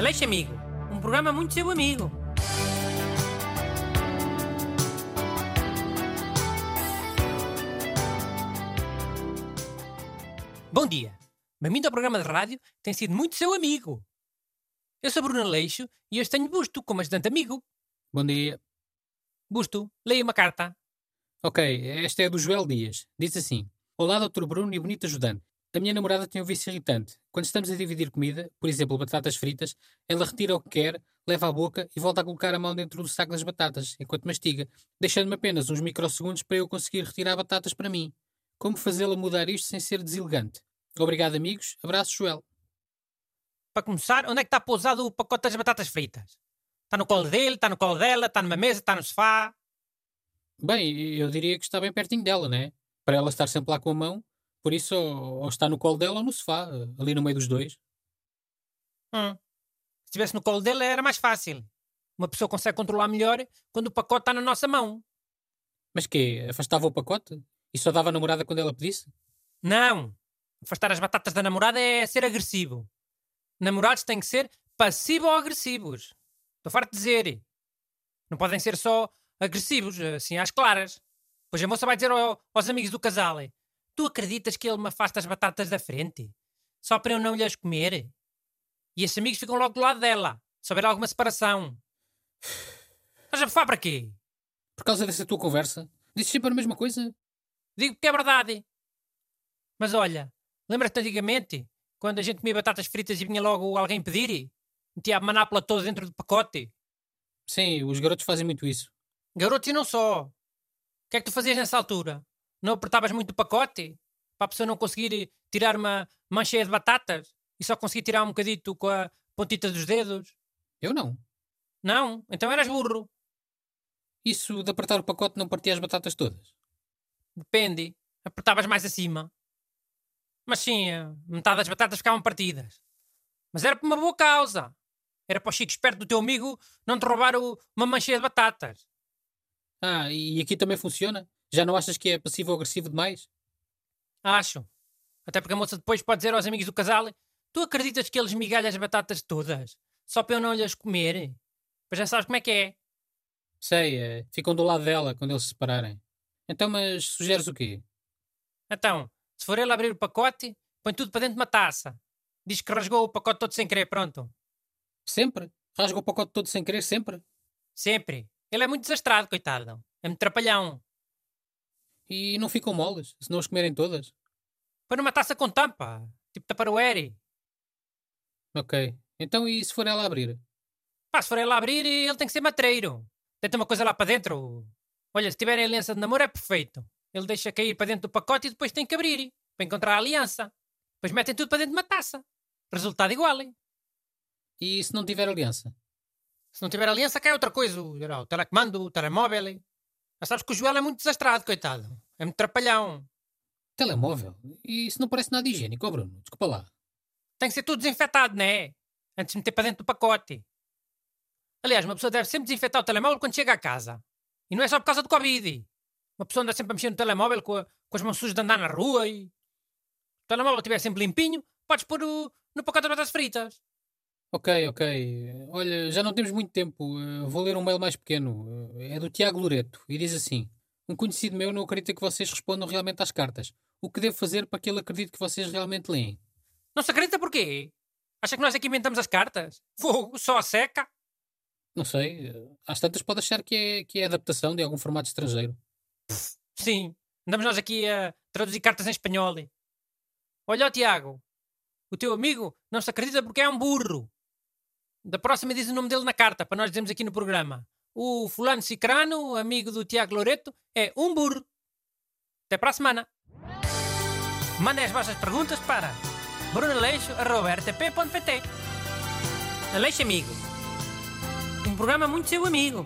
Aleixo Amigo, um programa muito seu amigo. Bom dia, bem-vindo ao programa de rádio que tem sido muito seu amigo. Eu sou Bruno Aleixo e hoje tenho Busto como ajudante amigo. Bom dia. Busto, leia uma carta. Ok, esta é do Joel Dias. Diz assim: Olá, Dr. Bruno e bonito ajudante. A minha namorada tem um vício irritante. Quando estamos a dividir comida, por exemplo, batatas fritas, ela retira o que quer, leva à boca e volta a colocar a mão dentro do saco das batatas, enquanto mastiga, deixando-me apenas uns microsegundos para eu conseguir retirar batatas para mim. Como fazê-la mudar isto sem ser deselegante? Obrigado, amigos. Abraço, Joel. Para começar, onde é que está pousado o pacote das batatas fritas? Está no colo dele, está no colo dela, está numa mesa, está no sofá? Bem, eu diria que está bem pertinho dela, né? Para ela estar sempre lá com a mão, por isso, ou está no colo dela ou no sofá, ali no meio dos dois. Hum. Se estivesse no colo dele era mais fácil. Uma pessoa consegue controlar melhor quando o pacote está na nossa mão. Mas quê? Afastava o pacote? E só dava a namorada quando ela pedisse? Não. Afastar as batatas da namorada é ser agressivo. Namorados têm que ser passivo-agressivos. Estou farto de dizer. Não podem ser só agressivos, assim às claras. Pois a moça vai dizer ao, aos amigos do casal: Tu acreditas que ele me afasta as batatas da frente? Só para eu não lhes comer? E esses amigos ficam logo do lado dela, se houver alguma separação. Mas a bufar para quê? Por causa dessa tua conversa? Dizes sempre a mesma coisa? Digo que é verdade. Mas olha, lembras-te antigamente, quando a gente comia batatas fritas e vinha logo alguém pedir? Metia a manápola toda dentro do pacote? Sim, os garotos fazem muito isso. Garotos e não só. O que é que tu fazias nessa altura? Não apertavas muito o pacote? Para a pessoa não conseguir tirar uma mancheia de batatas? E só conseguir tirar um bocadito com a pontita dos dedos? Eu não. Não? Então eras burro. Isso de apertar o pacote não partia as batatas todas? Depende. Apertavas mais acima. Mas sim, metade das batatas ficavam partidas. Mas era por uma boa causa. Era para o chico esperto do teu amigo não te roubar o, uma mancheia de batatas. Ah, e aqui também funciona? Já não achas que é passivo-agressivo demais? Acho. Até porque a moça depois pode dizer aos amigos do casal: Tu acreditas que eles migalham as batatas todas? Só para eu não lhes comer? Pois já sabes como é que é. Sei, é, ficam do lado dela quando eles se separarem. Então, mas sugeres o quê? Então, se for ele abrir o pacote, põe tudo para dentro de uma taça. Diz que rasgou o pacote todo sem querer, pronto. Sempre? Rasga o pacote todo sem querer, sempre? Sempre. Ele é muito desastrado, coitado. É muito trapalhão. E não ficam moles, se não as comerem todas? Põe numa taça com tampa, tipo Tupperware. Ok. Então e se for ela abrir? Pá, se for ela abrir, ele tem que ser matreiro. Tem uma coisa lá para dentro. Olha, se tiverem aliança de namoro é perfeito. Ele deixa cair para dentro do pacote e depois tem que abrir para encontrar a aliança. Depois metem tudo para dentro de uma taça. Resultado igual. Hein? E se não tiver aliança? Se não tiver aliança, cai outra coisa. O telecomando, o telemóvel. Mas sabes que o Joel é muito desastrado, coitado. É muito trapalhão. Telemóvel? E isso não parece nada higiênico, oh Bruno. Desculpa lá. Tem que ser tudo desinfetado, não é? Antes de meter para dentro do pacote. Aliás, uma pessoa deve sempre desinfetar o telemóvel quando chega a casa. E não é só por causa do Covid. Uma pessoa anda sempre a mexer no telemóvel com, a, com as mãos sujas de andar na rua e. O telemóvel estiver sempre limpinho, podes pôr o, no pacote de batatas fritas. Ok, ok. Olha, já não temos muito tempo. Uh, vou ler um mail mais pequeno. Uh, é do Tiago Loreto e diz assim: Um conhecido meu não acredita que vocês respondam realmente às cartas. O que devo fazer para que ele acredite que vocês realmente leem? Não se acredita porquê? Acha que nós aqui inventamos as cartas? Fogo, só a seca? Não sei. Às tantas pode achar que é, que é adaptação de algum formato estrangeiro. Sim. Andamos nós aqui a traduzir cartas em espanhol. Olha, ó, Tiago. O teu amigo não se acredita porque é um burro. Da próxima diz o nome dele na carta, para nós dizermos aqui no programa. O fulano Cicrano, amigo do Tiago Loreto, é um burro. Até para a semana. Mandem as vossas perguntas para brunaleixo.rtp.pt Aleixo Amigo. Um programa muito seu amigo.